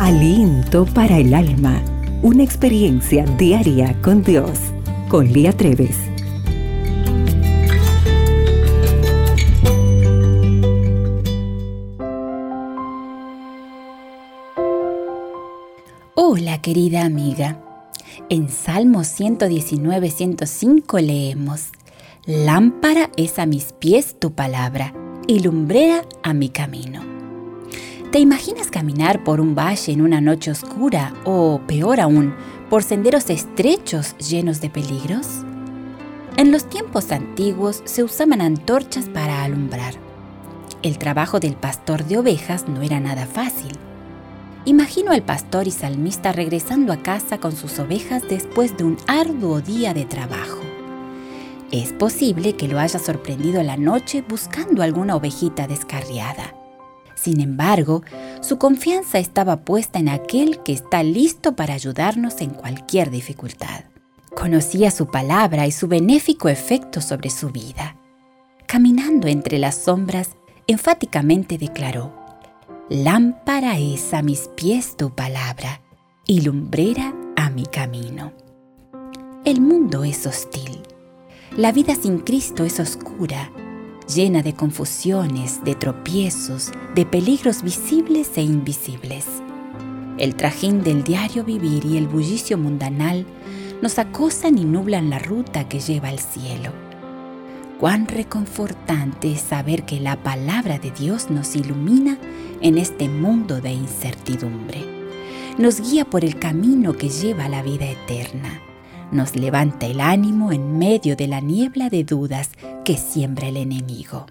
Aliento para el alma. Una experiencia diaria con Dios. Con Lía Treves. Hola querida amiga. En Salmo 119-105 leemos, Lámpara es a mis pies tu palabra y lumbrera a mi camino. ¿Te imaginas caminar por un valle en una noche oscura o, peor aún, por senderos estrechos llenos de peligros? En los tiempos antiguos se usaban antorchas para alumbrar. El trabajo del pastor de ovejas no era nada fácil. Imagino al pastor y salmista regresando a casa con sus ovejas después de un arduo día de trabajo. Es posible que lo haya sorprendido la noche buscando alguna ovejita descarriada. Sin embargo, su confianza estaba puesta en aquel que está listo para ayudarnos en cualquier dificultad. Conocía su palabra y su benéfico efecto sobre su vida. Caminando entre las sombras, enfáticamente declaró, Lámpara es a mis pies tu palabra y lumbrera a mi camino. El mundo es hostil. La vida sin Cristo es oscura llena de confusiones, de tropiezos, de peligros visibles e invisibles. El trajín del diario vivir y el bullicio mundanal nos acosan y nublan la ruta que lleva al cielo. Cuán reconfortante es saber que la palabra de Dios nos ilumina en este mundo de incertidumbre. Nos guía por el camino que lleva a la vida eterna nos levanta el ánimo en medio de la niebla de dudas que siembra el enemigo.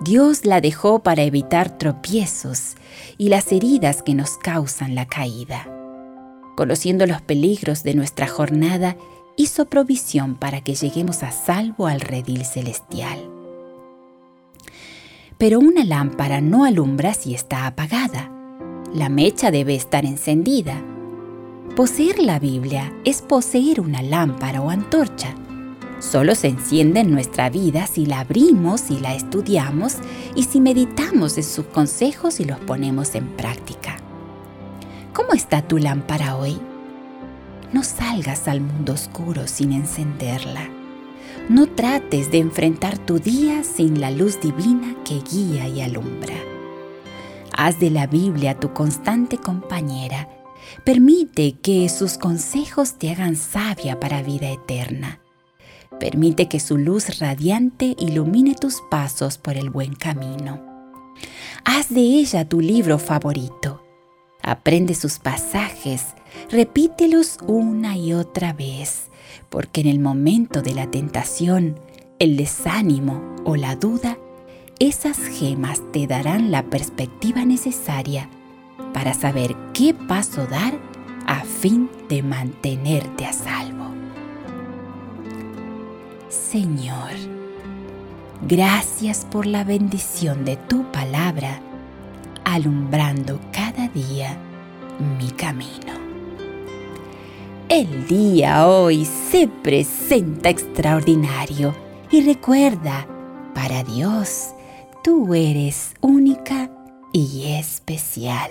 Dios la dejó para evitar tropiezos y las heridas que nos causan la caída. Conociendo los peligros de nuestra jornada, hizo provisión para que lleguemos a salvo al redil celestial. Pero una lámpara no alumbra si está apagada. La mecha debe estar encendida Poseer la Biblia es poseer una lámpara o antorcha. Solo se enciende en nuestra vida si la abrimos y la estudiamos y si meditamos en sus consejos y los ponemos en práctica. ¿Cómo está tu lámpara hoy? No salgas al mundo oscuro sin encenderla. No trates de enfrentar tu día sin la luz divina que guía y alumbra. Haz de la Biblia tu constante compañera Permite que sus consejos te hagan sabia para vida eterna. Permite que su luz radiante ilumine tus pasos por el buen camino. Haz de ella tu libro favorito. Aprende sus pasajes, repítelos una y otra vez, porque en el momento de la tentación, el desánimo o la duda, esas gemas te darán la perspectiva necesaria para saber qué paso dar a fin de mantenerte a salvo. Señor, gracias por la bendición de tu palabra, alumbrando cada día mi camino. El día hoy se presenta extraordinario y recuerda, para Dios, tú eres única y especial.